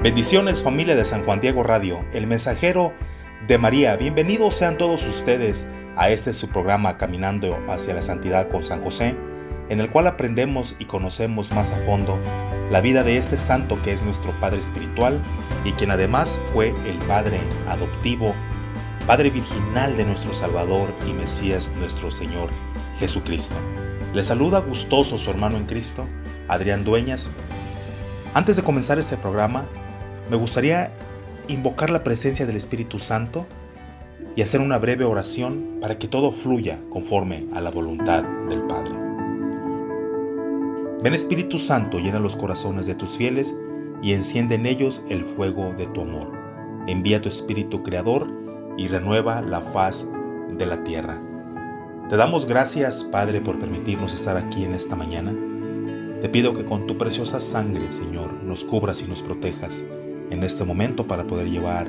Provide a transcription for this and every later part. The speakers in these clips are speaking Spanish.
Bendiciones familia de San Juan Diego Radio, el mensajero de María. Bienvenidos sean todos ustedes a este su programa Caminando hacia la Santidad con San José, en el cual aprendemos y conocemos más a fondo la vida de este santo que es nuestro Padre Espiritual y quien además fue el Padre adoptivo, Padre virginal de nuestro Salvador y Mesías nuestro Señor Jesucristo. Le saluda gustoso su hermano en Cristo, Adrián Dueñas. Antes de comenzar este programa, me gustaría invocar la presencia del Espíritu Santo y hacer una breve oración para que todo fluya conforme a la voluntad del Padre. Ven Espíritu Santo, llena los corazones de tus fieles y enciende en ellos el fuego de tu amor. Envía tu Espíritu Creador y renueva la faz de la tierra. Te damos gracias, Padre, por permitirnos estar aquí en esta mañana. Te pido que con tu preciosa sangre, Señor, nos cubras y nos protejas en este momento para poder llevar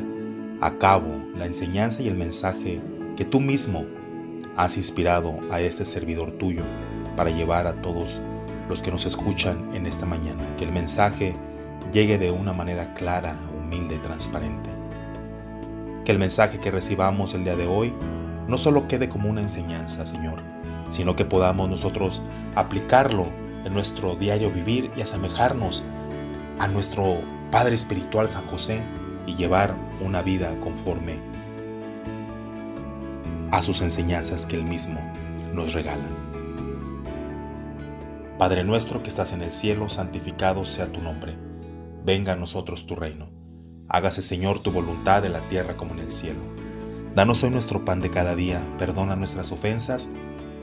a cabo la enseñanza y el mensaje que tú mismo has inspirado a este servidor tuyo para llevar a todos los que nos escuchan en esta mañana. Que el mensaje llegue de una manera clara, humilde y transparente. Que el mensaje que recibamos el día de hoy no solo quede como una enseñanza, Señor, sino que podamos nosotros aplicarlo en nuestro diario vivir y asemejarnos a nuestro Padre Espiritual San José y llevar una vida conforme a sus enseñanzas que Él mismo nos regala. Padre nuestro que estás en el cielo, santificado sea tu nombre. Venga a nosotros tu reino. Hágase Señor tu voluntad en la tierra como en el cielo. Danos hoy nuestro pan de cada día, perdona nuestras ofensas,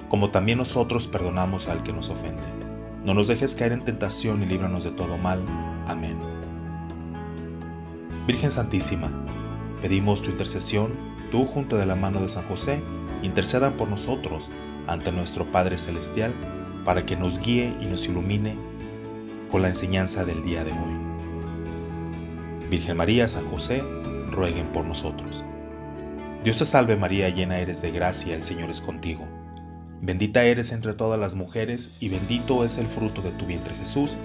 como también nosotros perdonamos al que nos ofende. No nos dejes caer en tentación y líbranos de todo mal. Amén. Virgen Santísima, pedimos tu intercesión, tú junto de la mano de San José, intercedan por nosotros ante nuestro Padre Celestial, para que nos guíe y nos ilumine con la enseñanza del día de hoy. Virgen María, San José, rueguen por nosotros. Dios te salve María, llena eres de gracia, el Señor es contigo. Bendita eres entre todas las mujeres y bendito es el fruto de tu vientre Jesús.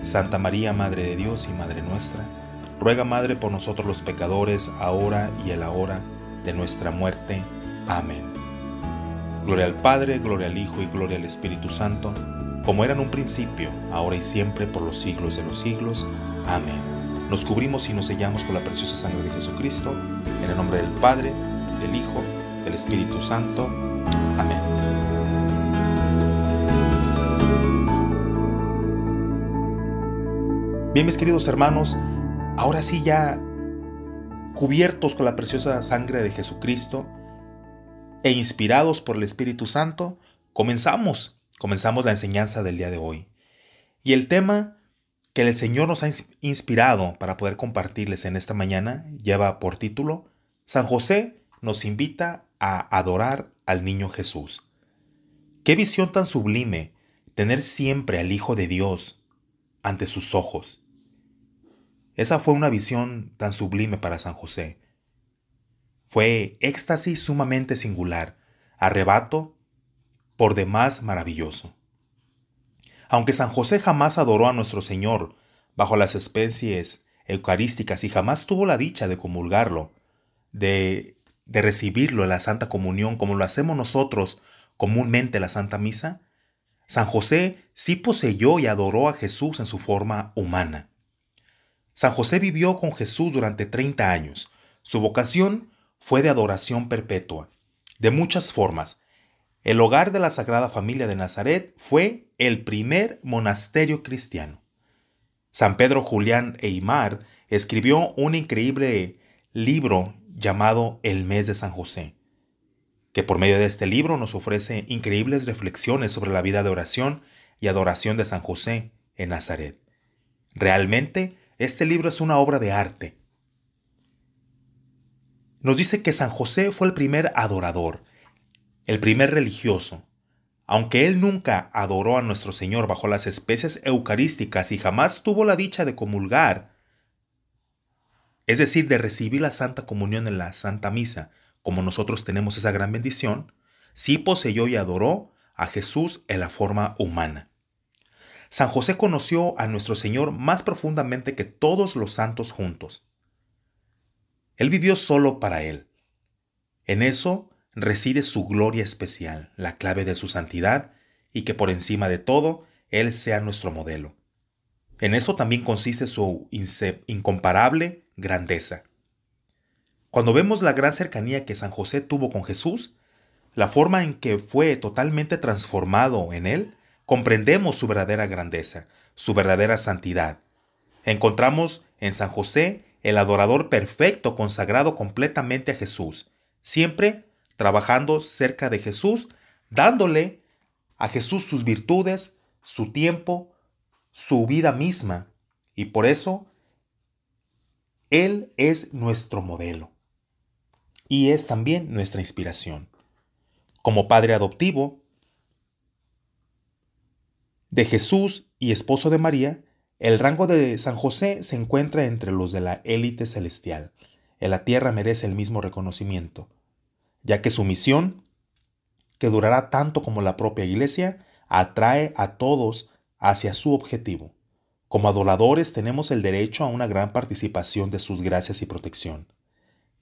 Santa María, Madre de Dios y Madre nuestra, ruega Madre por nosotros los pecadores, ahora y a la hora de nuestra muerte. Amén. Gloria al Padre, gloria al Hijo y gloria al Espíritu Santo, como era en un principio, ahora y siempre, por los siglos de los siglos. Amén. Nos cubrimos y nos sellamos con la preciosa sangre de Jesucristo, en el nombre del Padre, del Hijo, del Espíritu Santo. Amén. Bien, mis queridos hermanos, ahora sí ya cubiertos con la preciosa sangre de Jesucristo e inspirados por el Espíritu Santo, comenzamos, comenzamos la enseñanza del día de hoy. Y el tema que el Señor nos ha inspirado para poder compartirles en esta mañana lleva por título San José nos invita a adorar al niño Jesús. Qué visión tan sublime tener siempre al Hijo de Dios ante sus ojos. Esa fue una visión tan sublime para San José. Fue éxtasis sumamente singular, arrebato por demás maravilloso. Aunque San José jamás adoró a nuestro Señor bajo las especies eucarísticas y jamás tuvo la dicha de comulgarlo, de, de recibirlo en la Santa Comunión como lo hacemos nosotros comúnmente la Santa Misa, San José sí poseyó y adoró a Jesús en su forma humana. San José vivió con Jesús durante 30 años. Su vocación fue de adoración perpetua, de muchas formas. El hogar de la Sagrada Familia de Nazaret fue el primer monasterio cristiano. San Pedro Julián Eymar escribió un increíble libro llamado El mes de San José, que por medio de este libro nos ofrece increíbles reflexiones sobre la vida de oración y adoración de San José en Nazaret. Realmente, este libro es una obra de arte. Nos dice que San José fue el primer adorador, el primer religioso. Aunque él nunca adoró a nuestro Señor bajo las especies eucarísticas y jamás tuvo la dicha de comulgar, es decir, de recibir la Santa Comunión en la Santa Misa, como nosotros tenemos esa gran bendición, sí poseyó y adoró a Jesús en la forma humana. San José conoció a nuestro Señor más profundamente que todos los santos juntos. Él vivió solo para Él. En eso reside su gloria especial, la clave de su santidad, y que por encima de todo, Él sea nuestro modelo. En eso también consiste su incomparable grandeza. Cuando vemos la gran cercanía que San José tuvo con Jesús, la forma en que fue totalmente transformado en Él, comprendemos su verdadera grandeza, su verdadera santidad. Encontramos en San José el adorador perfecto consagrado completamente a Jesús, siempre trabajando cerca de Jesús, dándole a Jesús sus virtudes, su tiempo, su vida misma. Y por eso, Él es nuestro modelo. Y es también nuestra inspiración. Como padre adoptivo de Jesús y esposo de María, el rango de San José se encuentra entre los de la élite celestial. En la tierra merece el mismo reconocimiento, ya que su misión, que durará tanto como la propia iglesia, atrae a todos hacia su objetivo. Como adoradores tenemos el derecho a una gran participación de sus gracias y protección.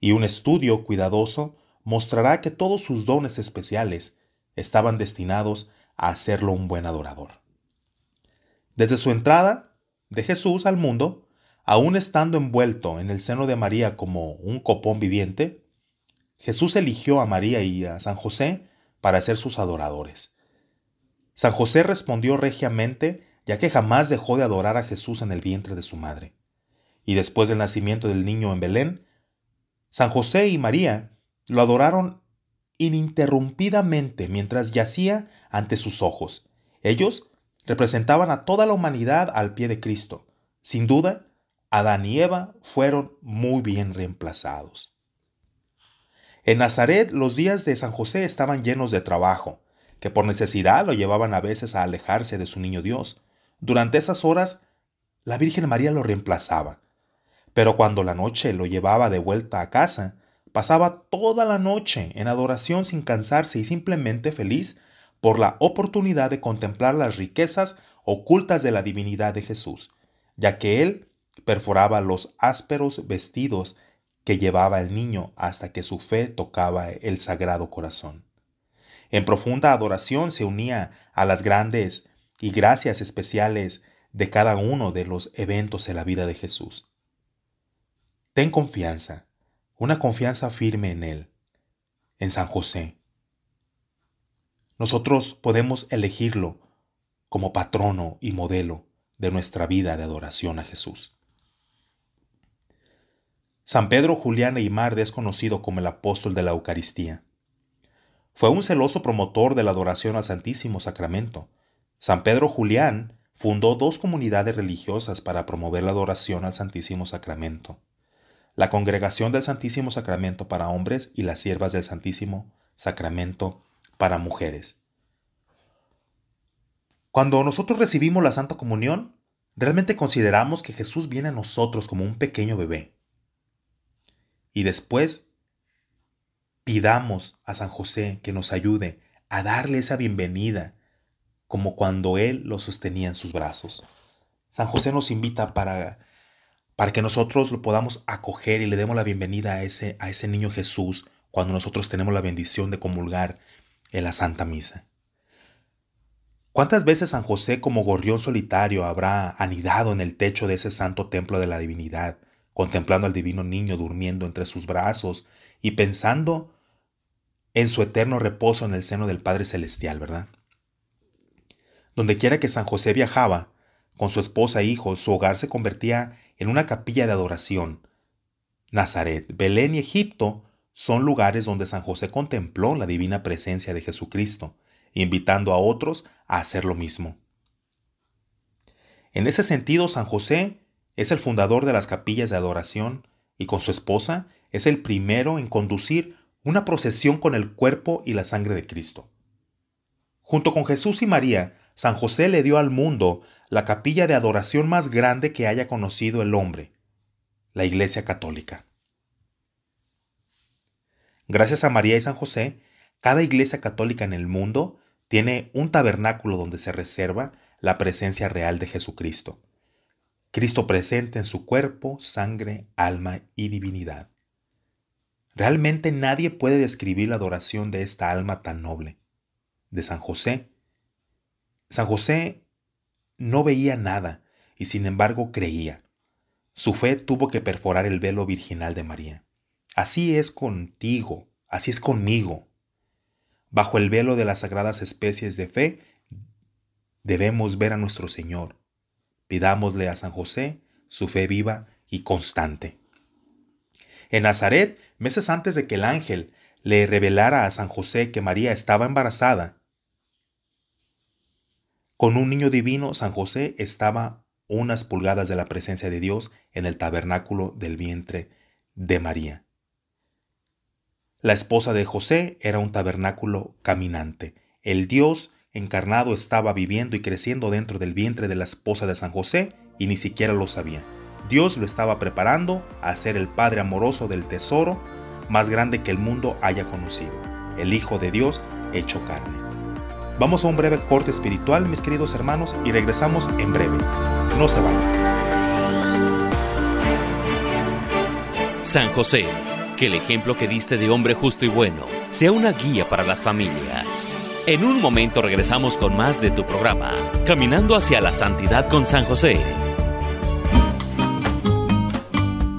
Y un estudio cuidadoso mostrará que todos sus dones especiales estaban destinados a hacerlo un buen adorador. Desde su entrada, de Jesús al mundo, aún estando envuelto en el seno de María como un copón viviente, Jesús eligió a María y a San José para ser sus adoradores. San José respondió regiamente, ya que jamás dejó de adorar a Jesús en el vientre de su madre. Y después del nacimiento del niño en Belén, San José y María lo adoraron ininterrumpidamente mientras yacía ante sus ojos. Ellos representaban a toda la humanidad al pie de Cristo. Sin duda, Adán y Eva fueron muy bien reemplazados. En Nazaret los días de San José estaban llenos de trabajo, que por necesidad lo llevaban a veces a alejarse de su niño Dios. Durante esas horas, la Virgen María lo reemplazaba. Pero cuando la noche lo llevaba de vuelta a casa, pasaba toda la noche en adoración sin cansarse y simplemente feliz por la oportunidad de contemplar las riquezas ocultas de la divinidad de Jesús, ya que él perforaba los ásperos vestidos que llevaba el niño hasta que su fe tocaba el sagrado corazón. En profunda adoración se unía a las grandes y gracias especiales de cada uno de los eventos en la vida de Jesús. Ten confianza, una confianza firme en Él, en San José, nosotros podemos elegirlo como patrono y modelo de nuestra vida de adoración a Jesús. San Pedro Julián Eymar es conocido como el apóstol de la Eucaristía. Fue un celoso promotor de la adoración al Santísimo Sacramento. San Pedro Julián fundó dos comunidades religiosas para promover la adoración al Santísimo Sacramento. La Congregación del Santísimo Sacramento para hombres y las Siervas del Santísimo Sacramento para mujeres. Cuando nosotros recibimos la Santa Comunión, realmente consideramos que Jesús viene a nosotros como un pequeño bebé. Y después pidamos a San José que nos ayude a darle esa bienvenida, como cuando Él lo sostenía en sus brazos. San José nos invita para, para que nosotros lo podamos acoger y le demos la bienvenida a ese, a ese niño Jesús cuando nosotros tenemos la bendición de comulgar en la Santa Misa. ¿Cuántas veces San José como gorrión solitario habrá anidado en el techo de ese santo templo de la divinidad, contemplando al divino niño durmiendo entre sus brazos y pensando en su eterno reposo en el seno del Padre Celestial, ¿verdad? Donde quiera que San José viajaba, con su esposa e hijos, su hogar se convertía en una capilla de adoración. Nazaret, Belén y Egipto son lugares donde San José contempló la divina presencia de Jesucristo, invitando a otros a hacer lo mismo. En ese sentido, San José es el fundador de las capillas de adoración y con su esposa es el primero en conducir una procesión con el cuerpo y la sangre de Cristo. Junto con Jesús y María, San José le dio al mundo la capilla de adoración más grande que haya conocido el hombre, la Iglesia Católica. Gracias a María y San José, cada iglesia católica en el mundo tiene un tabernáculo donde se reserva la presencia real de Jesucristo. Cristo presente en su cuerpo, sangre, alma y divinidad. Realmente nadie puede describir la adoración de esta alma tan noble, de San José. San José no veía nada y sin embargo creía. Su fe tuvo que perforar el velo virginal de María. Así es contigo, así es conmigo. Bajo el velo de las sagradas especies de fe, debemos ver a nuestro Señor. Pidámosle a San José su fe viva y constante. En Nazaret, meses antes de que el ángel le revelara a San José que María estaba embarazada, con un niño divino, San José estaba unas pulgadas de la presencia de Dios en el tabernáculo del vientre de María. La esposa de José era un tabernáculo caminante. El Dios encarnado estaba viviendo y creciendo dentro del vientre de la esposa de San José y ni siquiera lo sabía. Dios lo estaba preparando a ser el Padre amoroso del tesoro más grande que el mundo haya conocido, el Hijo de Dios hecho carne. Vamos a un breve corte espiritual, mis queridos hermanos, y regresamos en breve. No se vayan. San José, que el ejemplo que diste de hombre justo y bueno sea una guía para las familias. En un momento regresamos con más de tu programa, Caminando hacia la Santidad con San José.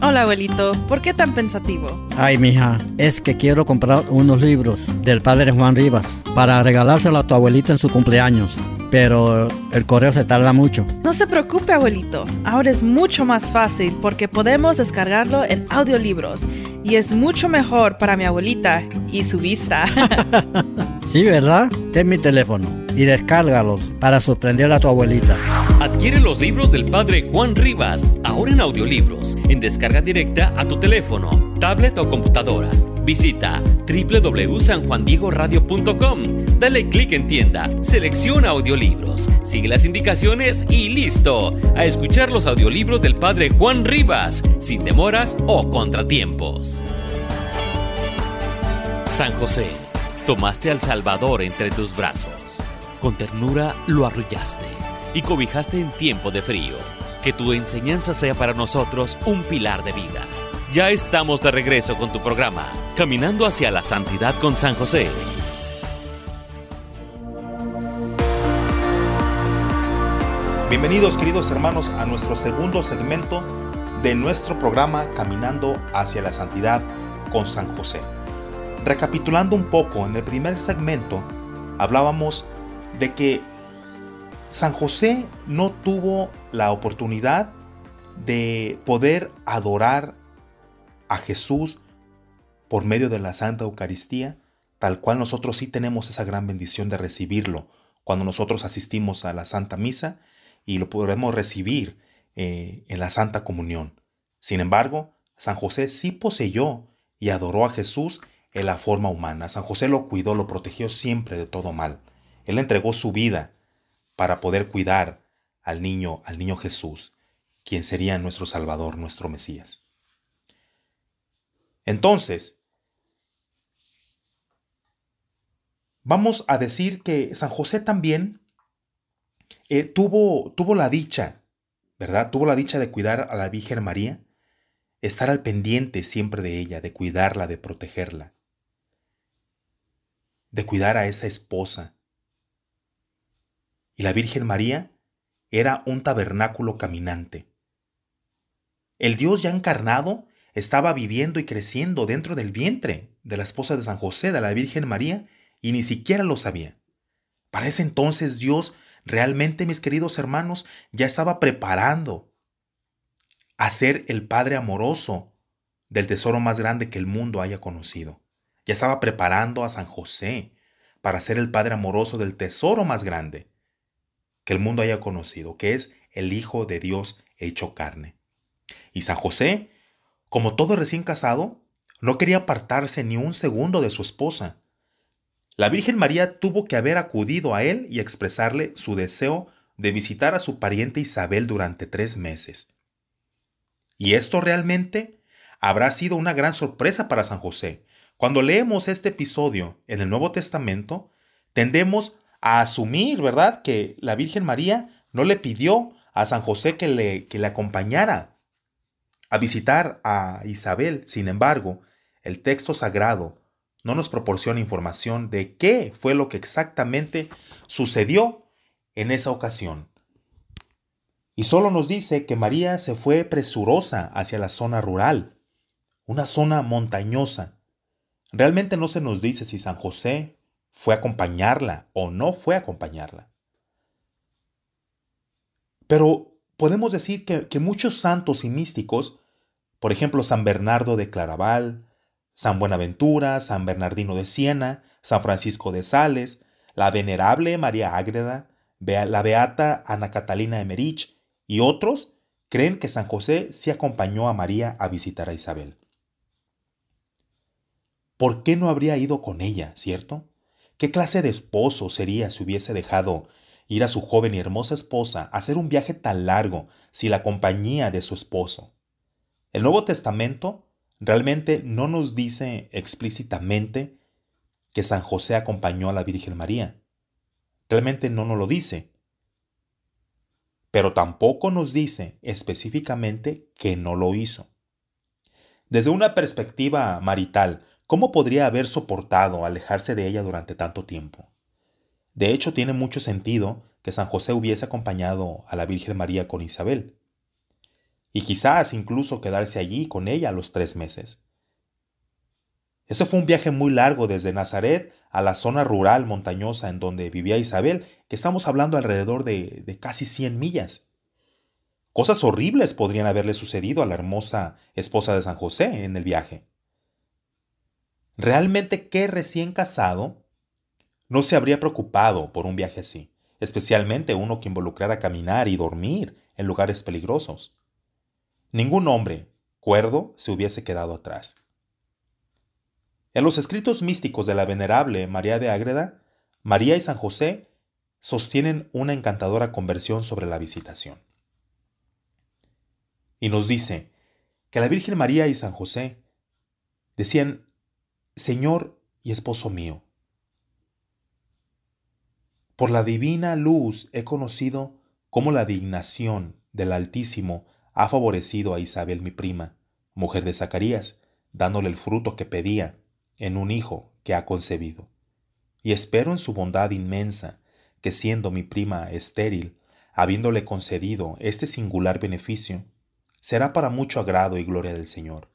Hola abuelito, ¿por qué tan pensativo? Ay, mija, es que quiero comprar unos libros del padre Juan Rivas para regalárselo a tu abuelita en su cumpleaños. Pero el correo se tarda mucho. No se preocupe, abuelito. Ahora es mucho más fácil porque podemos descargarlo en audiolibros y es mucho mejor para mi abuelita y su vista. sí, ¿verdad? Ten mi teléfono y descárgalos para sorprender a tu abuelita. Adquiere los libros del padre Juan Rivas, ahora en audiolibros, en descarga directa a tu teléfono, tablet o computadora. Visita www.sanjuandiegoradio.com. Dale clic en tienda, selecciona audiolibros, sigue las indicaciones y listo. A escuchar los audiolibros del padre Juan Rivas, sin demoras o contratiempos. San José, tomaste al Salvador entre tus brazos con ternura lo arrullaste y cobijaste en tiempo de frío. Que tu enseñanza sea para nosotros un pilar de vida. Ya estamos de regreso con tu programa, Caminando hacia la Santidad con San José. Bienvenidos queridos hermanos a nuestro segundo segmento de nuestro programa Caminando hacia la Santidad con San José. Recapitulando un poco, en el primer segmento hablábamos de que San José no tuvo la oportunidad de poder adorar a Jesús por medio de la Santa Eucaristía, tal cual nosotros sí tenemos esa gran bendición de recibirlo cuando nosotros asistimos a la Santa Misa y lo podremos recibir eh, en la Santa Comunión. Sin embargo, San José sí poseyó y adoró a Jesús en la forma humana. San José lo cuidó, lo protegió siempre de todo mal. Él entregó su vida para poder cuidar al niño, al niño Jesús, quien sería nuestro Salvador, nuestro Mesías. Entonces, vamos a decir que San José también eh, tuvo, tuvo la dicha, ¿verdad? Tuvo la dicha de cuidar a la Virgen María, estar al pendiente siempre de ella, de cuidarla, de protegerla, de cuidar a esa esposa, y la Virgen María era un tabernáculo caminante. El Dios ya encarnado estaba viviendo y creciendo dentro del vientre de la esposa de San José, de la Virgen María, y ni siquiera lo sabía. Para ese entonces Dios realmente, mis queridos hermanos, ya estaba preparando a ser el Padre amoroso del tesoro más grande que el mundo haya conocido. Ya estaba preparando a San José para ser el Padre amoroso del tesoro más grande que el mundo haya conocido, que es el Hijo de Dios hecho carne. Y San José, como todo recién casado, no quería apartarse ni un segundo de su esposa. La Virgen María tuvo que haber acudido a él y expresarle su deseo de visitar a su pariente Isabel durante tres meses. Y esto realmente habrá sido una gran sorpresa para San José. Cuando leemos este episodio en el Nuevo Testamento, tendemos a asumir, ¿verdad?, que la Virgen María no le pidió a San José que le, que le acompañara a visitar a Isabel. Sin embargo, el texto sagrado no nos proporciona información de qué fue lo que exactamente sucedió en esa ocasión. Y solo nos dice que María se fue presurosa hacia la zona rural, una zona montañosa. Realmente no se nos dice si San José fue a acompañarla o no fue a acompañarla. Pero podemos decir que, que muchos santos y místicos, por ejemplo San Bernardo de Claraval, San Buenaventura, San Bernardino de Siena, San Francisco de Sales, la venerable María Ágreda, la beata Ana Catalina de Merich y otros creen que San José sí acompañó a María a visitar a Isabel. ¿Por qué no habría ido con ella, cierto? ¿Qué clase de esposo sería si hubiese dejado ir a su joven y hermosa esposa a hacer un viaje tan largo sin la compañía de su esposo? El Nuevo Testamento realmente no nos dice explícitamente que San José acompañó a la Virgen María. Realmente no nos lo dice. Pero tampoco nos dice específicamente que no lo hizo. Desde una perspectiva marital, ¿cómo podría haber soportado alejarse de ella durante tanto tiempo? De hecho, tiene mucho sentido que San José hubiese acompañado a la Virgen María con Isabel y quizás incluso quedarse allí con ella los tres meses. Ese fue un viaje muy largo desde Nazaret a la zona rural montañosa en donde vivía Isabel, que estamos hablando alrededor de, de casi 100 millas. Cosas horribles podrían haberle sucedido a la hermosa esposa de San José en el viaje. Realmente qué recién casado no se habría preocupado por un viaje así, especialmente uno que involucrara caminar y dormir en lugares peligrosos. Ningún hombre cuerdo se hubiese quedado atrás. En los escritos místicos de la venerable María de Ágreda, María y San José sostienen una encantadora conversión sobre la visitación. Y nos dice que la Virgen María y San José decían, Señor y esposo mío, por la divina luz he conocido cómo la dignación del Altísimo ha favorecido a Isabel mi prima, mujer de Zacarías, dándole el fruto que pedía en un hijo que ha concebido. Y espero en su bondad inmensa que siendo mi prima estéril, habiéndole concedido este singular beneficio, será para mucho agrado y gloria del Señor.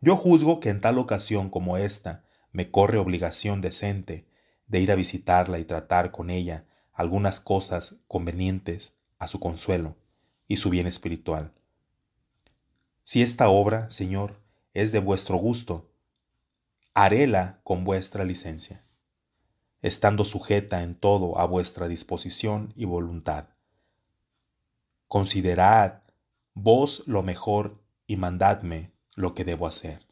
Yo juzgo que en tal ocasión como esta me corre obligación decente de ir a visitarla y tratar con ella algunas cosas convenientes a su consuelo y su bien espiritual si esta obra, Señor, es de vuestro gusto, haréla con vuestra licencia, estando sujeta en todo a vuestra disposición y voluntad. Considerad vos lo mejor y mandadme lo que debo hacer.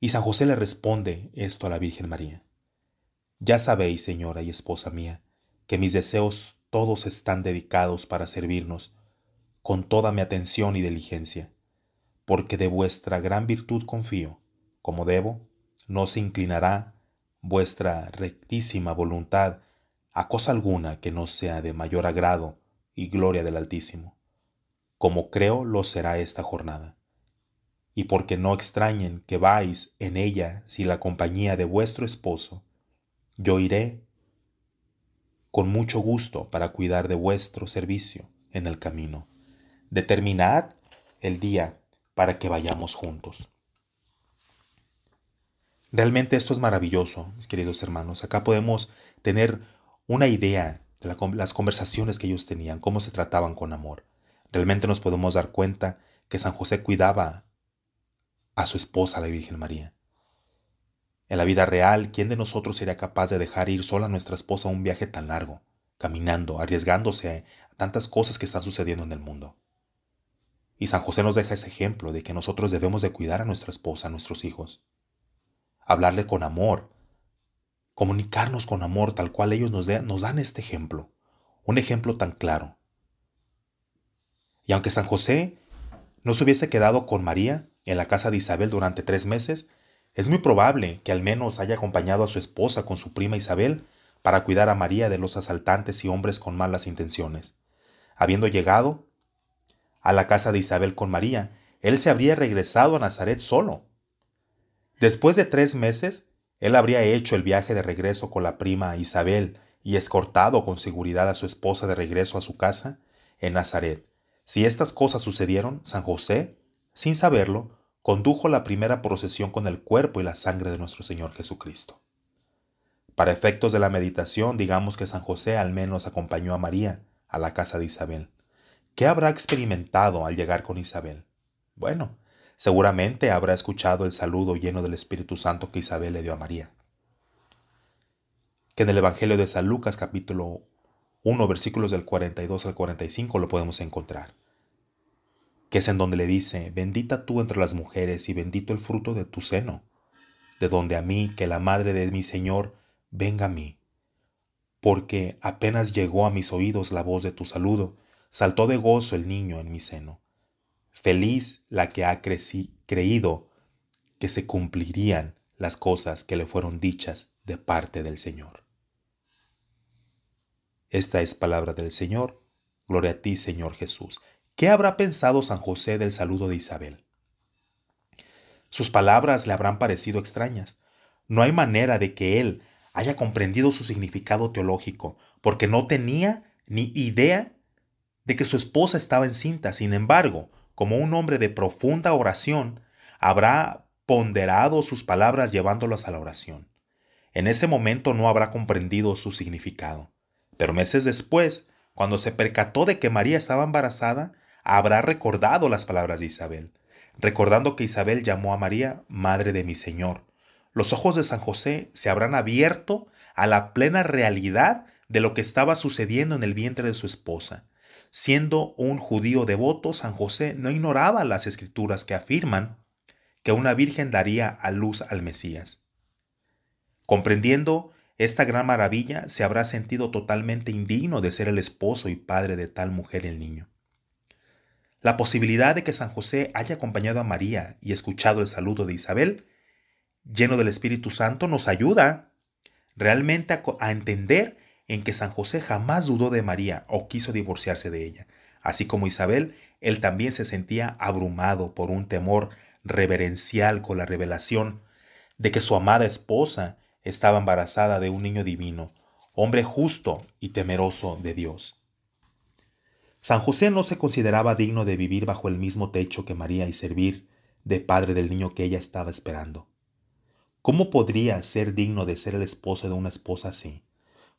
Y San José le responde esto a la Virgen María. Ya sabéis, Señora y esposa mía, que mis deseos todos están dedicados para servirnos con toda mi atención y diligencia, porque de vuestra gran virtud confío, como debo, no se inclinará vuestra rectísima voluntad a cosa alguna que no sea de mayor agrado y gloria del Altísimo, como creo lo será esta jornada. Y porque no extrañen que vais en ella sin la compañía de vuestro esposo, yo iré con mucho gusto para cuidar de vuestro servicio en el camino. Determinad el día para que vayamos juntos. Realmente esto es maravilloso, mis queridos hermanos. Acá podemos tener una idea de las conversaciones que ellos tenían, cómo se trataban con amor. Realmente nos podemos dar cuenta que San José cuidaba a su esposa, la Virgen María. En la vida real, ¿quién de nosotros sería capaz de dejar ir sola a nuestra esposa a un viaje tan largo? caminando, arriesgándose a tantas cosas que están sucediendo en el mundo. Y San José nos deja ese ejemplo de que nosotros debemos de cuidar a nuestra esposa, a nuestros hijos, hablarle con amor, comunicarnos con amor tal cual ellos nos, nos dan este ejemplo, un ejemplo tan claro. Y aunque San José no se hubiese quedado con María en la casa de Isabel durante tres meses, es muy probable que al menos haya acompañado a su esposa con su prima Isabel para cuidar a María de los asaltantes y hombres con malas intenciones. Habiendo llegado a la casa de Isabel con María, él se habría regresado a Nazaret solo. Después de tres meses, él habría hecho el viaje de regreso con la prima Isabel y escortado con seguridad a su esposa de regreso a su casa en Nazaret. Si estas cosas sucedieron, San José, sin saberlo, condujo la primera procesión con el cuerpo y la sangre de nuestro Señor Jesucristo. Para efectos de la meditación, digamos que San José al menos acompañó a María a la casa de Isabel. ¿Qué habrá experimentado al llegar con Isabel? Bueno, seguramente habrá escuchado el saludo lleno del Espíritu Santo que Isabel le dio a María. Que en el Evangelio de San Lucas capítulo 1 versículos del 42 al 45 lo podemos encontrar. Que es en donde le dice, bendita tú entre las mujeres y bendito el fruto de tu seno, de donde a mí, que la madre de mi Señor, venga a mí. Porque apenas llegó a mis oídos la voz de tu saludo, saltó de gozo el niño en mi seno. Feliz la que ha creído que se cumplirían las cosas que le fueron dichas de parte del Señor. Esta es palabra del Señor. Gloria a ti, Señor Jesús. ¿Qué habrá pensado San José del saludo de Isabel? Sus palabras le habrán parecido extrañas. No hay manera de que él haya comprendido su significado teológico, porque no tenía ni idea de que su esposa estaba encinta. Sin embargo, como un hombre de profunda oración, habrá ponderado sus palabras llevándolas a la oración. En ese momento no habrá comprendido su significado. Pero meses después, cuando se percató de que María estaba embarazada, habrá recordado las palabras de Isabel, recordando que Isabel llamó a María Madre de mi Señor. Los ojos de San José se habrán abierto a la plena realidad de lo que estaba sucediendo en el vientre de su esposa. Siendo un judío devoto, San José no ignoraba las escrituras que afirman que una virgen daría a luz al Mesías. Comprendiendo esta gran maravilla, se habrá sentido totalmente indigno de ser el esposo y padre de tal mujer y el niño. La posibilidad de que San José haya acompañado a María y escuchado el saludo de Isabel, lleno del Espíritu Santo, nos ayuda realmente a, a entender en que San José jamás dudó de María o quiso divorciarse de ella. Así como Isabel, él también se sentía abrumado por un temor reverencial con la revelación de que su amada esposa estaba embarazada de un niño divino, hombre justo y temeroso de Dios. San José no se consideraba digno de vivir bajo el mismo techo que María y servir de padre del niño que ella estaba esperando. ¿Cómo podría ser digno de ser el esposo de una esposa así?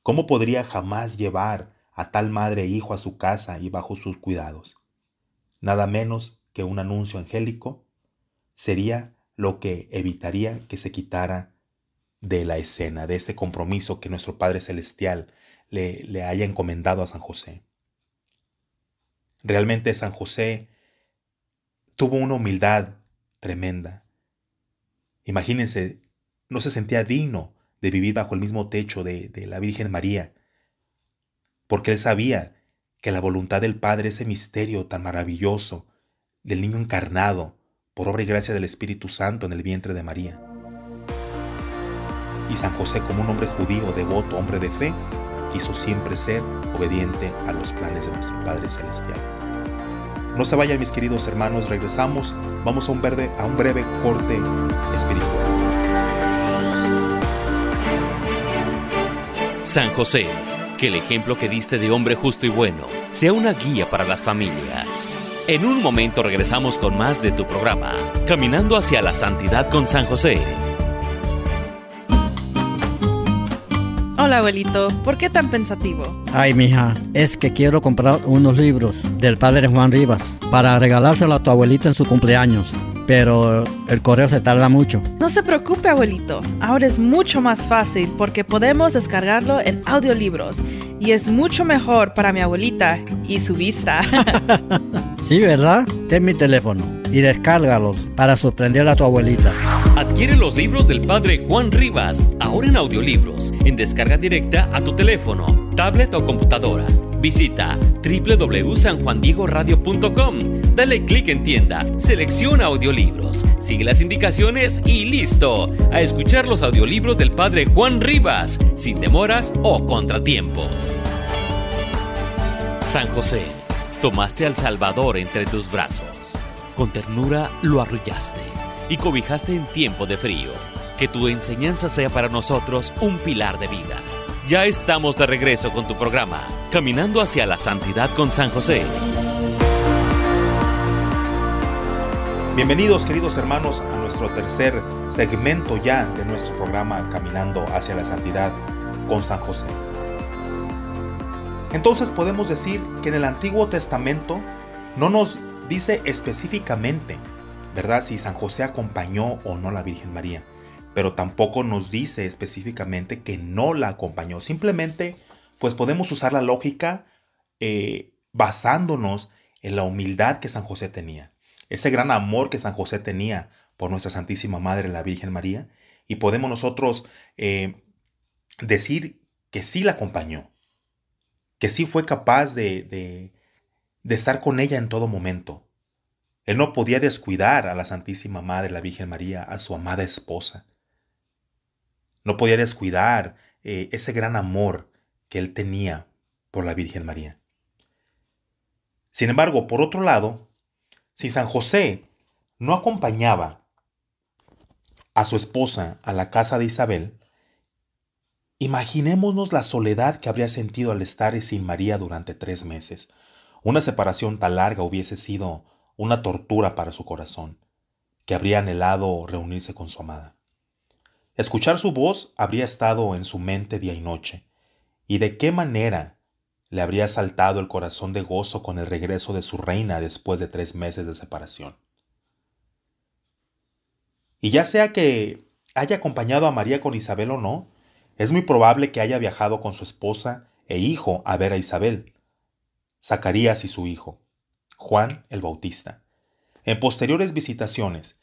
¿Cómo podría jamás llevar a tal madre e hijo a su casa y bajo sus cuidados? Nada menos que un anuncio angélico sería lo que evitaría que se quitara de la escena, de este compromiso que nuestro Padre Celestial le, le haya encomendado a San José. Realmente San José tuvo una humildad tremenda. Imagínense, no se sentía digno de vivir bajo el mismo techo de, la Virgen María, porque él sabía que la voluntad del Padre, ese misterio tan maravilloso del niño encarnado, por obra y gracia del Espíritu Santo en el vientre de María. Y San José, como un hombre judío, devoto, hombre de fe, quiso siempre ser obediente a los planes de nuestro Padre Celestial. No se vayan mis queridos hermanos, regresamos, vamos a un, verde, a un breve corte espiritual. San José, que el ejemplo que diste de hombre justo y bueno sea una guía para las familias. En un momento regresamos con más de tu programa, Caminando hacia la Santidad con San José. Hola abuelito, ¿por qué tan pensativo? Ay, mija, es que quiero comprar unos libros del padre Juan Rivas para regalárselo a tu abuelita en su cumpleaños pero el correo se tarda mucho. No se preocupe, abuelito. Ahora es mucho más fácil porque podemos descargarlo en audiolibros y es mucho mejor para mi abuelita y su vista. sí, ¿verdad? Ten mi teléfono y descárgalos para sorprender a tu abuelita. Adquiere los libros del padre Juan Rivas, ahora en audiolibros, en descarga directa a tu teléfono, tablet o computadora. Visita www.sanjuandiegoradio.com. Dale clic en tienda, selecciona audiolibros, sigue las indicaciones y listo. A escuchar los audiolibros del padre Juan Rivas, sin demoras o contratiempos. San José, tomaste al Salvador entre tus brazos. Con ternura lo arrullaste y cobijaste en tiempo de frío. Que tu enseñanza sea para nosotros un pilar de vida. Ya estamos de regreso con tu programa, Caminando hacia la Santidad con San José. Bienvenidos queridos hermanos a nuestro tercer segmento ya de nuestro programa Caminando hacia la Santidad con San José. Entonces podemos decir que en el Antiguo Testamento no nos dice específicamente, ¿verdad? Si San José acompañó o no a la Virgen María pero tampoco nos dice específicamente que no la acompañó. Simplemente, pues podemos usar la lógica eh, basándonos en la humildad que San José tenía, ese gran amor que San José tenía por nuestra Santísima Madre, la Virgen María, y podemos nosotros eh, decir que sí la acompañó, que sí fue capaz de, de, de estar con ella en todo momento. Él no podía descuidar a la Santísima Madre, la Virgen María, a su amada esposa. No podía descuidar eh, ese gran amor que él tenía por la Virgen María. Sin embargo, por otro lado, si San José no acompañaba a su esposa a la casa de Isabel, imaginémonos la soledad que habría sentido al estar sin María durante tres meses. Una separación tan larga hubiese sido una tortura para su corazón, que habría anhelado reunirse con su amada. Escuchar su voz habría estado en su mente día y noche, y de qué manera le habría saltado el corazón de gozo con el regreso de su reina después de tres meses de separación. Y ya sea que haya acompañado a María con Isabel o no, es muy probable que haya viajado con su esposa e hijo a ver a Isabel, Zacarías y su hijo, Juan el Bautista. En posteriores visitaciones,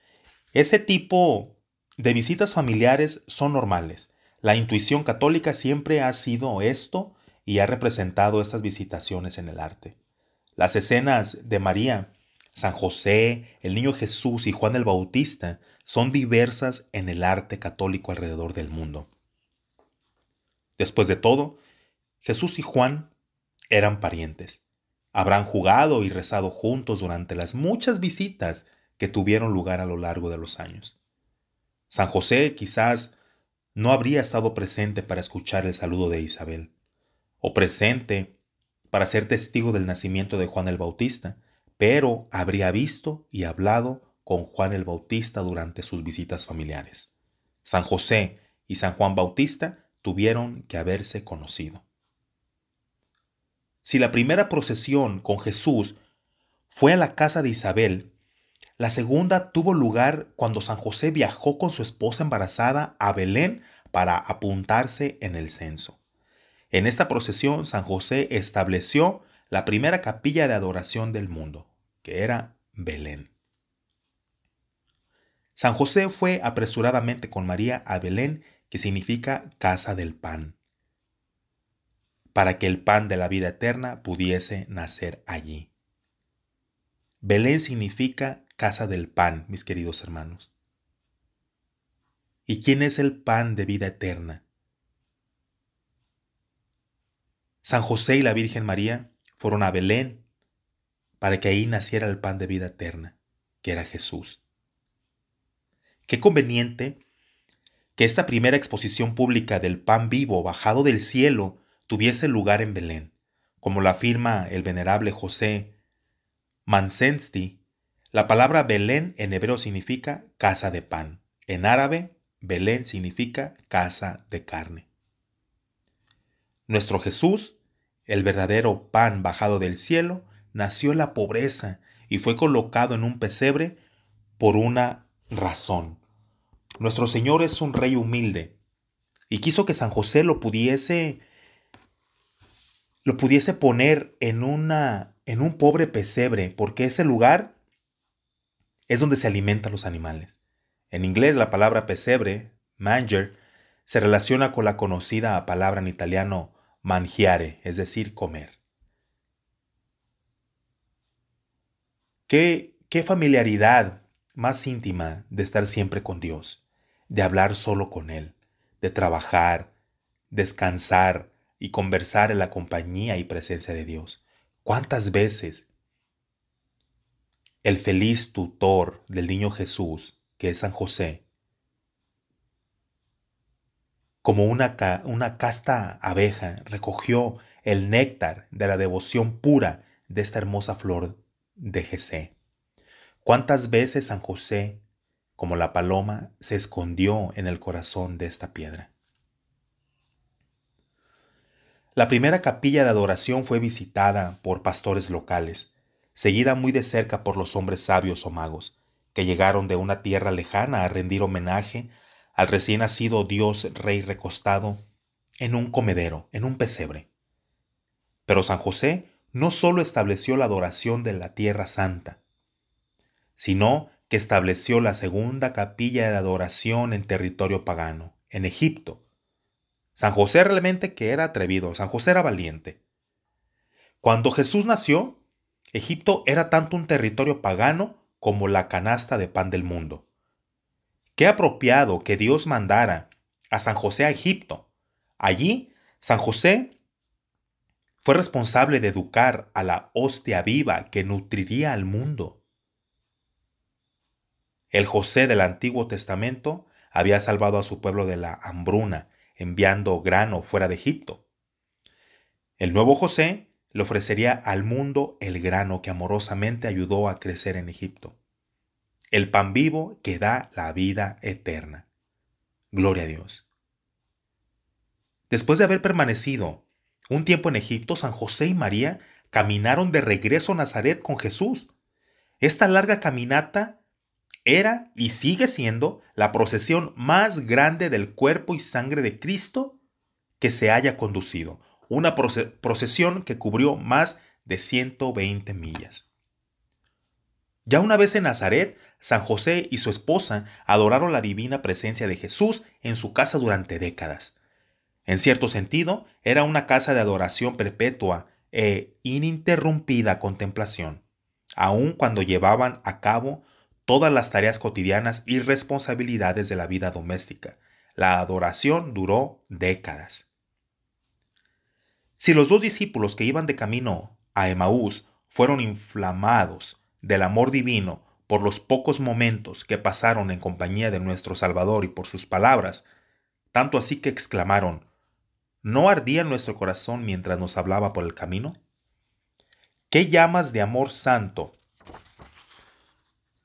ese tipo de visitas familiares son normales. La intuición católica siempre ha sido esto y ha representado estas visitaciones en el arte. Las escenas de María, San José, el Niño Jesús y Juan el Bautista son diversas en el arte católico alrededor del mundo. Después de todo, Jesús y Juan eran parientes. Habrán jugado y rezado juntos durante las muchas visitas que tuvieron lugar a lo largo de los años. San José quizás no habría estado presente para escuchar el saludo de Isabel, o presente para ser testigo del nacimiento de Juan el Bautista, pero habría visto y hablado con Juan el Bautista durante sus visitas familiares. San José y San Juan Bautista tuvieron que haberse conocido. Si la primera procesión con Jesús fue a la casa de Isabel, la segunda tuvo lugar cuando San José viajó con su esposa embarazada a Belén para apuntarse en el censo. En esta procesión San José estableció la primera capilla de adoración del mundo, que era Belén. San José fue apresuradamente con María a Belén, que significa casa del pan, para que el pan de la vida eterna pudiese nacer allí. Belén significa casa del pan, mis queridos hermanos. ¿Y quién es el pan de vida eterna? San José y la Virgen María fueron a Belén para que ahí naciera el pan de vida eterna, que era Jesús. Qué conveniente que esta primera exposición pública del pan vivo bajado del cielo tuviese lugar en Belén, como lo afirma el venerable José Mansensti la palabra Belén en hebreo significa casa de pan. En árabe, Belén significa casa de carne. Nuestro Jesús, el verdadero pan bajado del cielo, nació en la pobreza y fue colocado en un pesebre por una razón. Nuestro Señor es un rey humilde y quiso que San José lo pudiese lo pudiese poner en, una, en un pobre pesebre, porque ese lugar es donde se alimentan los animales. En inglés la palabra pesebre, manger, se relaciona con la conocida palabra en italiano mangiare, es decir, comer. ¿Qué, qué familiaridad más íntima de estar siempre con Dios, de hablar solo con Él, de trabajar, descansar y conversar en la compañía y presencia de Dios. ¿Cuántas veces el feliz tutor del niño Jesús, que es San José, como una, una casta abeja, recogió el néctar de la devoción pura de esta hermosa flor de Jesé? ¿Cuántas veces San José, como la paloma, se escondió en el corazón de esta piedra? La primera capilla de adoración fue visitada por pastores locales, seguida muy de cerca por los hombres sabios o magos, que llegaron de una tierra lejana a rendir homenaje al recién nacido Dios Rey recostado en un comedero, en un pesebre. Pero San José no solo estableció la adoración de la Tierra Santa, sino que estableció la segunda capilla de adoración en territorio pagano, en Egipto. San José realmente que era atrevido, San José era valiente. Cuando Jesús nació, Egipto era tanto un territorio pagano como la canasta de pan del mundo. Qué apropiado que Dios mandara a San José a Egipto. Allí, San José fue responsable de educar a la hostia viva que nutriría al mundo. El José del Antiguo Testamento había salvado a su pueblo de la hambruna, enviando grano fuera de Egipto. El nuevo José le ofrecería al mundo el grano que amorosamente ayudó a crecer en Egipto el pan vivo que da la vida eterna. Gloria a Dios. Después de haber permanecido un tiempo en Egipto, San José y María caminaron de regreso a Nazaret con Jesús. Esta larga caminata era y sigue siendo la procesión más grande del cuerpo y sangre de Cristo que se haya conducido. Una procesión que cubrió más de 120 millas. Ya una vez en Nazaret, San José y su esposa adoraron la divina presencia de Jesús en su casa durante décadas. En cierto sentido, era una casa de adoración perpetua e ininterrumpida contemplación, aun cuando llevaban a cabo todas las tareas cotidianas y responsabilidades de la vida doméstica. La adoración duró décadas. Si los dos discípulos que iban de camino a Emaús fueron inflamados del amor divino por los pocos momentos que pasaron en compañía de nuestro Salvador y por sus palabras, tanto así que exclamaron, ¿no ardía nuestro corazón mientras nos hablaba por el camino? ¿Qué llamas de amor santo?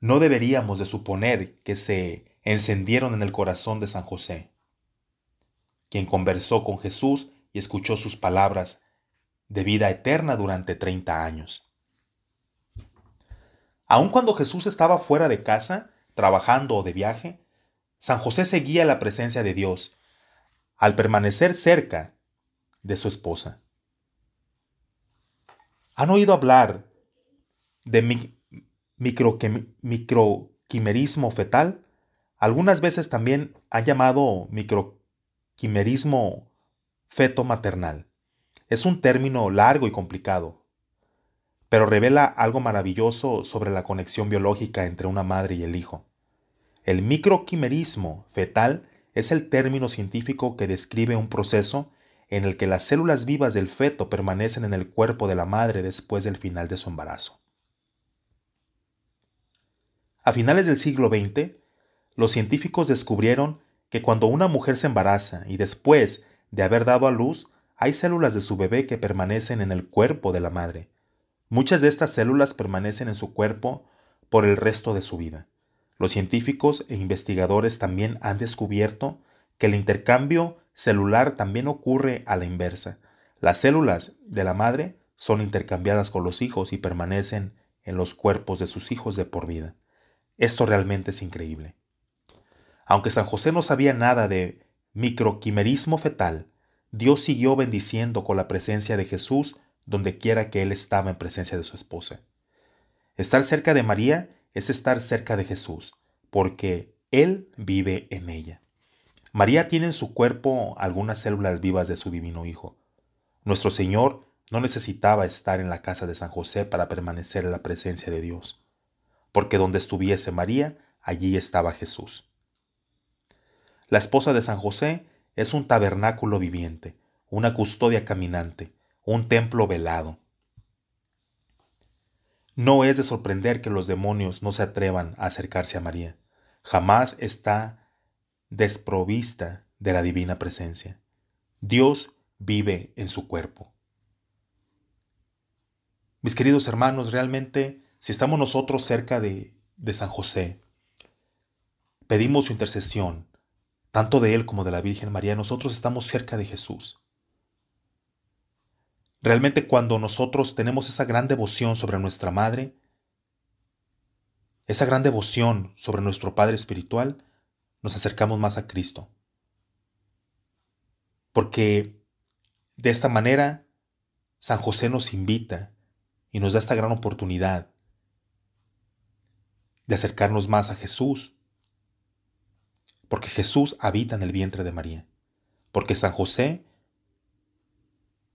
No deberíamos de suponer que se encendieron en el corazón de San José, quien conversó con Jesús y escuchó sus palabras de vida eterna durante treinta años. Aun cuando Jesús estaba fuera de casa, trabajando o de viaje, San José seguía la presencia de Dios al permanecer cerca de su esposa. ¿Han oído hablar de microquimerismo fetal? Algunas veces también ha llamado microquimerismo feto maternal. Es un término largo y complicado pero revela algo maravilloso sobre la conexión biológica entre una madre y el hijo. El microquimerismo fetal es el término científico que describe un proceso en el que las células vivas del feto permanecen en el cuerpo de la madre después del final de su embarazo. A finales del siglo XX, los científicos descubrieron que cuando una mujer se embaraza y después de haber dado a luz, hay células de su bebé que permanecen en el cuerpo de la madre, Muchas de estas células permanecen en su cuerpo por el resto de su vida. Los científicos e investigadores también han descubierto que el intercambio celular también ocurre a la inversa. Las células de la madre son intercambiadas con los hijos y permanecen en los cuerpos de sus hijos de por vida. Esto realmente es increíble. Aunque San José no sabía nada de microquimerismo fetal, Dios siguió bendiciendo con la presencia de Jesús donde quiera que él estaba en presencia de su esposa. Estar cerca de María es estar cerca de Jesús, porque Él vive en ella. María tiene en su cuerpo algunas células vivas de su divino Hijo. Nuestro Señor no necesitaba estar en la casa de San José para permanecer en la presencia de Dios, porque donde estuviese María, allí estaba Jesús. La esposa de San José es un tabernáculo viviente, una custodia caminante, un templo velado. No es de sorprender que los demonios no se atrevan a acercarse a María. Jamás está desprovista de la divina presencia. Dios vive en su cuerpo. Mis queridos hermanos, realmente, si estamos nosotros cerca de, San José, pedimos su intercesión, tanto de Él como de la Virgen María, nosotros estamos cerca de Jesús. Realmente cuando nosotros tenemos esa gran devoción sobre nuestra Madre, esa gran devoción sobre nuestro Padre Espiritual, nos acercamos más a Cristo. Porque de esta manera San José nos invita y nos da esta gran oportunidad de acercarnos más a Jesús. Porque Jesús habita en el vientre de María. Porque San José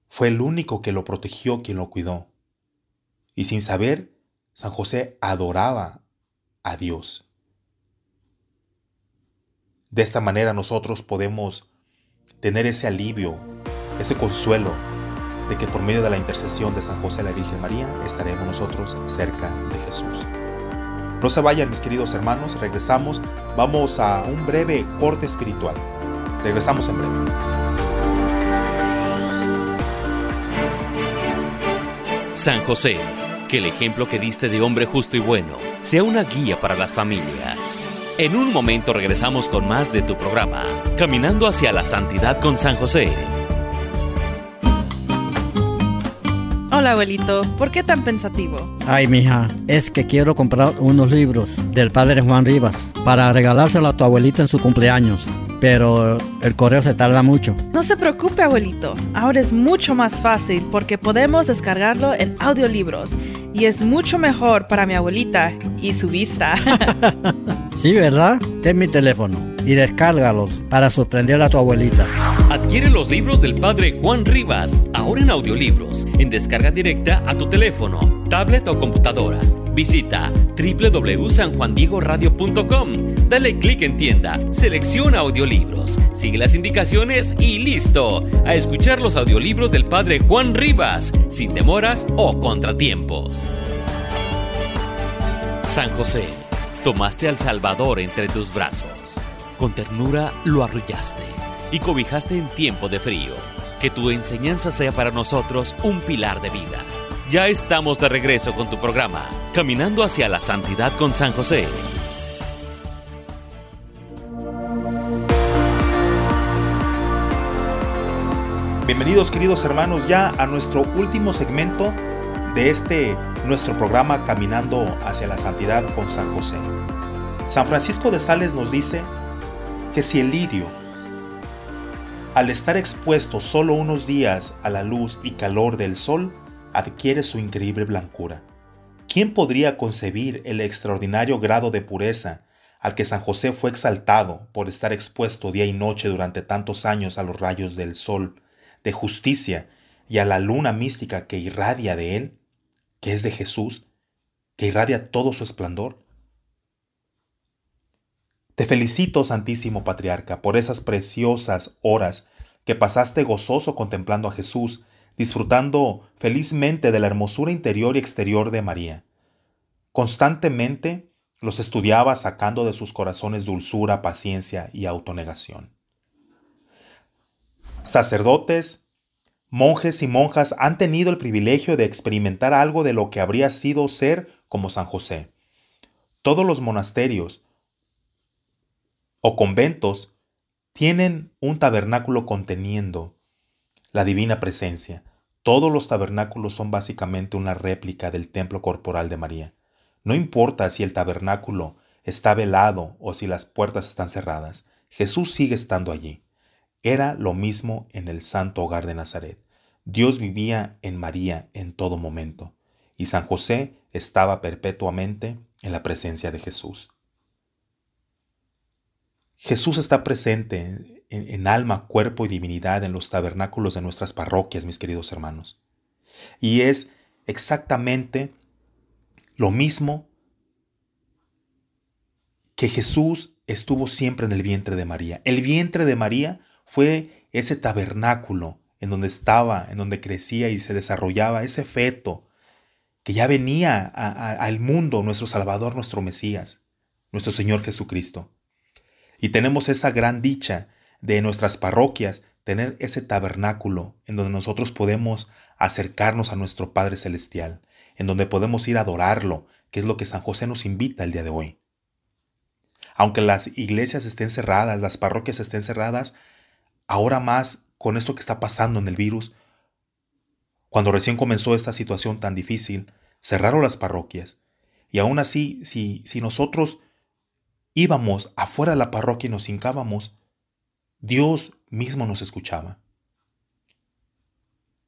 fue el único que lo protegió, quien lo cuidó. Y sin saber, San José adoraba a Dios. De esta manera nosotros podemos tener ese alivio, ese consuelo de que por medio de la intercesión de San José la Virgen María estaremos nosotros cerca de Jesús. No se vayan mis queridos hermanos, regresamos, vamos a un breve corte espiritual. Regresamos en breve. San José, que el ejemplo que diste de hombre justo y bueno sea una guía para las familias. En un momento regresamos con más de tu programa, Caminando hacia la Santidad con San José. Hola abuelito, ¿por qué tan pensativo? Ay, mija, es que quiero comprar unos libros del padre Juan Rivas para regalárselo a tu abuelita en su cumpleaños pero el correo se tarda mucho. No se preocupe, abuelito. Ahora es mucho más fácil porque podemos descargarlo en audiolibros y es mucho mejor para mi abuelita y su vista. sí, ¿verdad? Ten mi teléfono y descárgalos para sorprender a tu abuelita. Adquiere los libros del padre Juan Rivas, ahora en audiolibros, en descarga directa a tu teléfono, tablet o computadora. Visita www.sanjuandiegoradio.com. Dale clic en tienda, selecciona audiolibros, sigue las indicaciones y listo. A escuchar los audiolibros del padre Juan Rivas, sin demoras o contratiempos. San José, tomaste al Salvador entre tus brazos. Con ternura lo arrullaste y cobijaste en tiempo de frío. Que tu enseñanza sea para nosotros un pilar de vida. Ya estamos de regreso con tu programa, Caminando hacia la Santidad con San José. Bienvenidos queridos hermanos ya a nuestro último segmento de este nuestro programa Caminando hacia la Santidad con San José. San Francisco de Sales nos dice que si el lirio, al estar expuesto solo unos días a la luz y calor del sol, adquiere su increíble blancura. ¿Quién podría concebir el extraordinario grado de pureza al que San José fue exaltado por estar expuesto día y noche durante tantos años a los rayos del sol, de justicia y a la luna mística que irradia de él, que es de Jesús, que irradia todo su esplendor? Te felicito, Santísimo Patriarca, por esas preciosas horas que pasaste gozoso contemplando a Jesús disfrutando felizmente de la hermosura interior y exterior de María. Constantemente los estudiaba sacando de sus corazones dulzura, paciencia y autonegación. Sacerdotes, monjes y monjas han tenido el privilegio de experimentar algo de lo que habría sido ser como San José. Todos los monasterios o conventos tienen un tabernáculo conteniendo la divina presencia. Todos los tabernáculos son básicamente una réplica del templo corporal de María. No importa si el tabernáculo está velado o si las puertas están cerradas, Jesús sigue estando allí. Era lo mismo en el santo hogar de Nazaret. Dios vivía en María en todo momento, y San José estaba perpetuamente en la presencia de Jesús. Jesús está presente en, alma, cuerpo y divinidad en los tabernáculos de nuestras parroquias, mis queridos hermanos. Y es exactamente lo mismo que Jesús estuvo siempre en el vientre de María. El vientre de María fue ese tabernáculo en donde estaba, en donde crecía y se desarrollaba ese feto que ya venía al mundo, nuestro Salvador, nuestro Mesías, nuestro Señor Jesucristo. Y tenemos esa gran dicha de nuestras parroquias, tener ese tabernáculo en donde nosotros podemos acercarnos a nuestro Padre Celestial, en donde podemos ir a adorarlo, que es lo que San José nos invita el día de hoy. Aunque las iglesias estén cerradas, las parroquias estén cerradas, ahora más con esto que está pasando en el virus, cuando recién comenzó esta situación tan difícil, cerraron las parroquias. Y aún así, si, si nosotros íbamos afuera de la parroquia y nos hincábamos, Dios mismo nos escuchaba.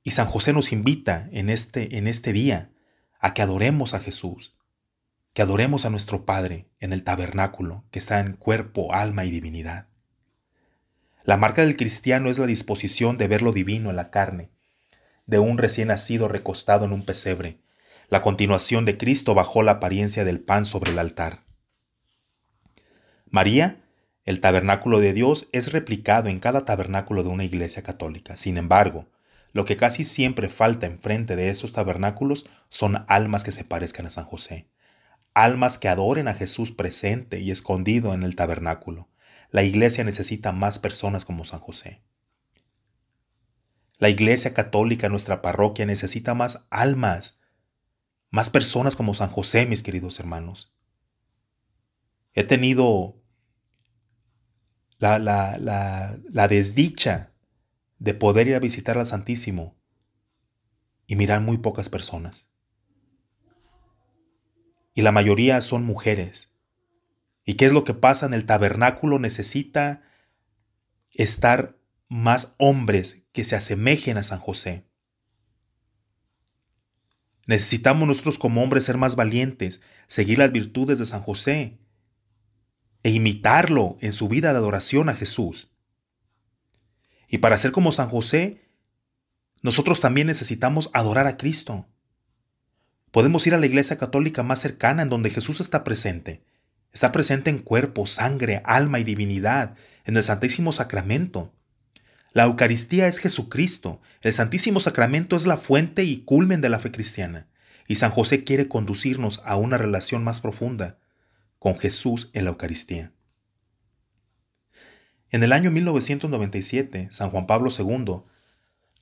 Y San José nos invita en este, en este día a que adoremos a Jesús, que adoremos a nuestro Padre en el tabernáculo que está en cuerpo, alma y divinidad. La marca del cristiano es la disposición de ver lo divino en la carne, de un recién nacido recostado en un pesebre, la continuación de Cristo bajo la apariencia del pan sobre el altar. María, el tabernáculo de Dios, es replicado en cada tabernáculo de una iglesia católica. Sin embargo, lo que casi siempre falta enfrente de esos tabernáculos son almas que se parezcan a San José, almas que adoren a Jesús presente y escondido en el tabernáculo. La iglesia necesita más personas como San José. La iglesia católica, nuestra parroquia, necesita más almas, más personas como San José, mis queridos hermanos. He tenido la, desdicha de poder ir a visitar al Santísimo y mirar muy pocas personas. Y la mayoría son mujeres. ¿Y qué es lo que pasa en el tabernáculo? Necesita estar más hombres que se asemejen a San José. Necesitamos nosotros como hombres ser más valientes, seguir las virtudes de San José e imitarlo en su vida de adoración a Jesús. Y para ser como San José, nosotros también necesitamos adorar a Cristo. Podemos ir a la iglesia católica más cercana en donde Jesús está presente. Está presente en cuerpo, sangre, alma y divinidad, en el Santísimo Sacramento. La Eucaristía es Jesucristo. El Santísimo Sacramento es la fuente y culmen de la fe cristiana. Y San José quiere conducirnos a una relación más profunda con Jesús en la Eucaristía. En el año 1997, San Juan Pablo II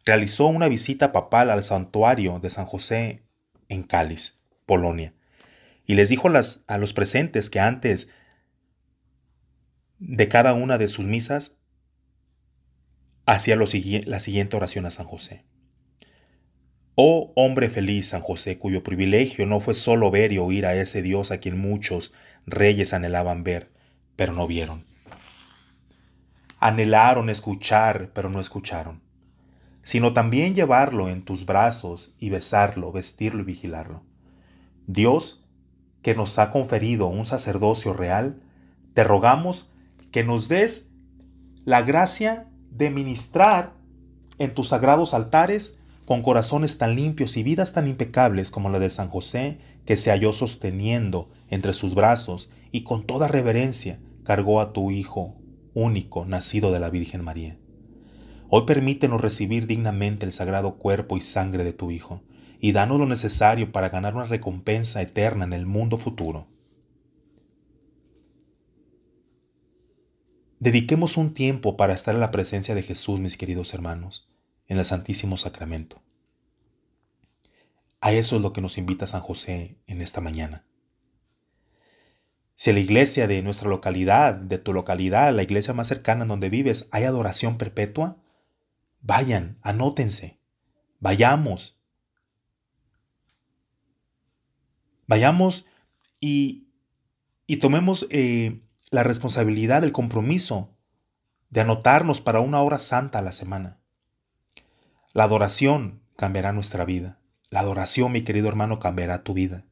realizó una visita papal al santuario de San José en Cáliz, Polonia, y les dijo a los presentes que antes de cada una de sus misas hacía la siguiente oración a San José. Oh hombre feliz, San José, cuyo privilegio no fue solo ver y oír a ese Dios a quien muchos reyes anhelaban ver, pero no vieron. Anhelaron escuchar, pero no escucharon, sino también llevarlo en tus brazos y besarlo, vestirlo y vigilarlo. Dios, que nos ha conferido un sacerdocio real, te rogamos que nos des la gracia de ministrar en tus sagrados altares con corazones tan limpios y vidas tan impecables como la de San José, que se halló sosteniendo entre sus brazos y con toda reverencia cargó a tu Hijo único, nacido de la Virgen María. Hoy permítenos recibir dignamente el sagrado cuerpo y sangre de tu Hijo, y danos lo necesario para ganar una recompensa eterna en el mundo futuro. Dediquemos un tiempo para estar en la presencia de Jesús, mis queridos hermanos en el Santísimo Sacramento. A eso es lo que nos invita San José en esta mañana. Si la iglesia de nuestra localidad, de tu localidad, la iglesia más cercana en donde vives, hay adoración perpetua, vayan, anótense, vayamos. Vayamos y, tomemos eh, la responsabilidad, el compromiso de anotarnos para una hora santa a la semana. La adoración cambiará nuestra vida. La adoración, mi querido hermano, cambiará tu vida.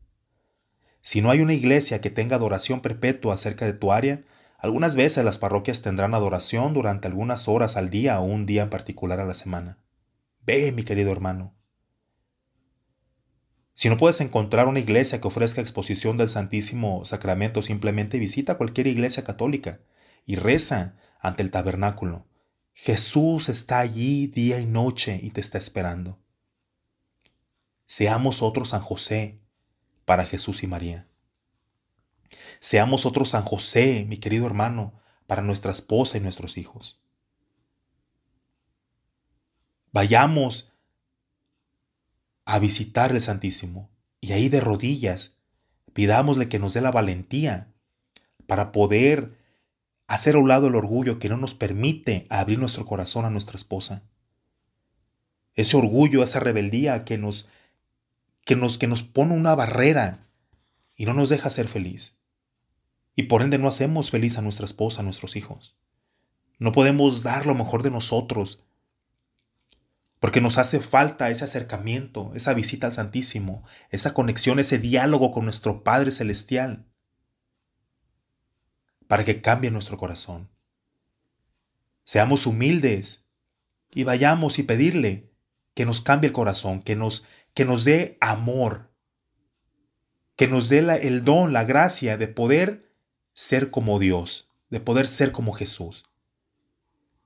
Si no hay una iglesia que tenga adoración perpetua acerca de tu área, algunas veces las parroquias tendrán adoración durante algunas horas al día o un día en particular a la semana. Ve, mi querido hermano. Si no puedes encontrar una iglesia que ofrezca exposición del Santísimo Sacramento, simplemente visita cualquier iglesia católica y reza ante el tabernáculo. Jesús está allí día y noche y te está esperando. Seamos otro San José para Jesús y María. Seamos otro San José, mi querido hermano, para nuestra esposa y nuestros hijos. Vayamos a visitar el Santísimo y ahí de rodillas pidámosle que nos dé la valentía para poder hacer a un lado el orgullo que no nos permite abrir nuestro corazón a nuestra esposa. Ese orgullo, esa rebeldía que nos que nos que nos pone una barrera y no nos deja ser feliz. Y por ende no hacemos feliz a nuestra esposa, a nuestros hijos. No podemos dar lo mejor de nosotros porque nos hace falta ese acercamiento, esa visita al Santísimo, esa conexión, ese diálogo con nuestro Padre Celestial, para que cambie nuestro corazón. Seamos humildes y vayamos y pedirle que nos cambie el corazón, que nos, que nos dé amor, que nos dé el don, la gracia de poder ser como Dios, de poder ser como Jesús.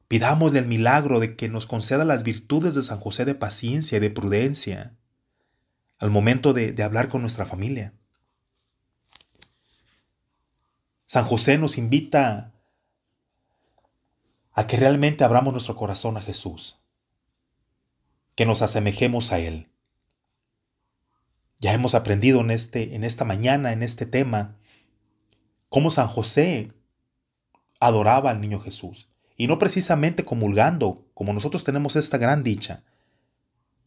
Pidámosle el milagro de que nos conceda las virtudes de San José de paciencia y de prudencia al momento de, de hablar con nuestra familia. San José nos invita a que realmente abramos nuestro corazón a Jesús, que nos asemejemos a Él. Ya hemos aprendido en, este, en esta mañana, en este tema, cómo San José adoraba al niño Jesús y no precisamente comulgando, como nosotros tenemos esta gran dicha.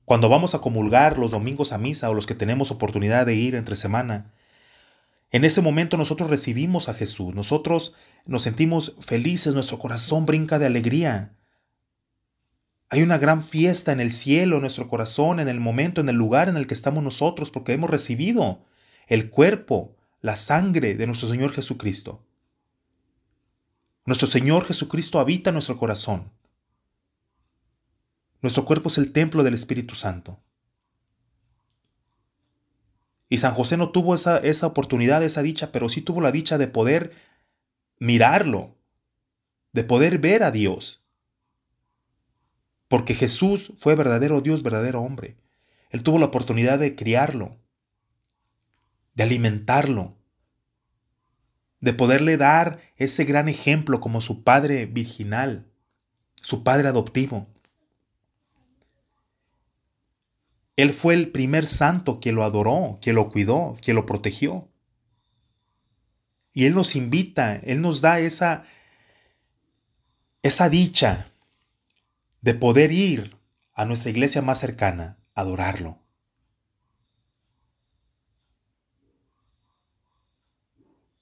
Cuando vamos a comulgar los domingos a misa o los que tenemos oportunidad de ir entre semana, en ese momento nosotros recibimos a Jesús, nosotros nos sentimos felices, nuestro corazón brinca de alegría. Hay una gran fiesta en el cielo, en nuestro corazón, en el momento, en el lugar en el que estamos nosotros, porque hemos recibido el cuerpo, la sangre de nuestro Señor Jesucristo. Nuestro Señor Jesucristo habita en nuestro corazón. Nuestro cuerpo es el templo del Espíritu Santo. Y San José no tuvo esa, esa oportunidad, esa dicha, pero sí tuvo la dicha de poder mirarlo, de poder ver a Dios. Porque Jesús fue verdadero Dios, verdadero hombre. Él tuvo la oportunidad de criarlo, de alimentarlo, de poderle dar ese gran ejemplo como su padre virginal, su padre adoptivo. Él fue el primer santo que lo adoró, que lo cuidó, que lo protegió. Y Él nos invita, Él nos da esa, esa dicha de poder ir a nuestra iglesia más cercana, a adorarlo.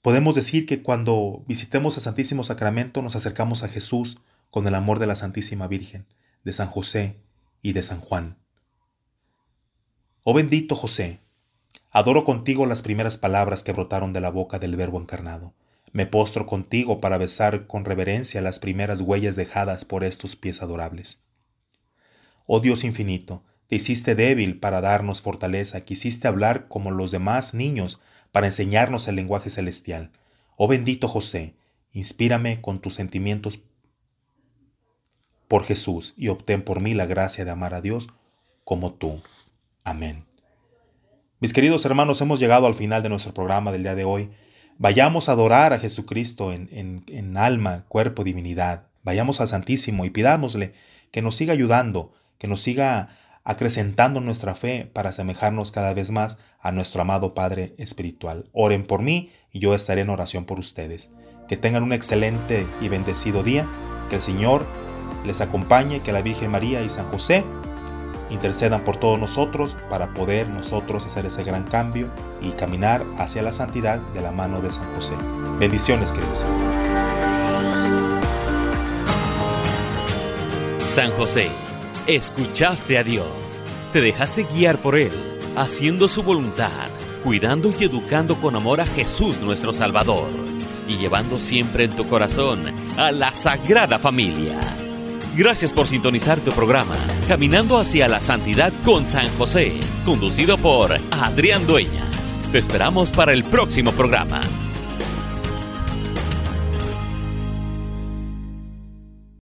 Podemos decir que cuando visitemos el Santísimo Sacramento nos acercamos a Jesús con el amor de la Santísima Virgen, de San José y de San Juan. Oh bendito José, adoro contigo las primeras palabras que brotaron de la boca del Verbo encarnado. Me postro contigo para besar con reverencia las primeras huellas dejadas por estos pies adorables. Oh Dios infinito, te hiciste débil para darnos fortaleza, quisiste hablar como los demás niños para enseñarnos el lenguaje celestial. Oh bendito José, inspírame con tus sentimientos por Jesús y obtén por mí la gracia de amar a Dios como tú. Amén. Mis queridos hermanos, hemos llegado al final de nuestro programa del día de hoy. Vayamos a adorar a Jesucristo en, alma, cuerpo, divinidad. Vayamos al Santísimo y pidámosle que nos siga ayudando, que nos siga acrecentando nuestra fe para asemejarnos cada vez más a nuestro amado Padre Espiritual. Oren por mí y yo estaré en oración por ustedes. Que tengan un excelente y bendecido día, que el Señor les acompañe, que la Virgen María y San José intercedan por todos nosotros para poder nosotros hacer ese gran cambio y caminar hacia la santidad de la mano de San José. Bendiciones, queridos San José, escuchaste a Dios, te dejaste guiar por Él, haciendo su voluntad, cuidando y educando con amor a Jesús nuestro Salvador y llevando siempre en tu corazón a la Sagrada Familia. Gracias por sintonizar tu programa, Caminando hacia la Santidad con San José, conducido por Adrián Dueñas. Te esperamos para el próximo programa.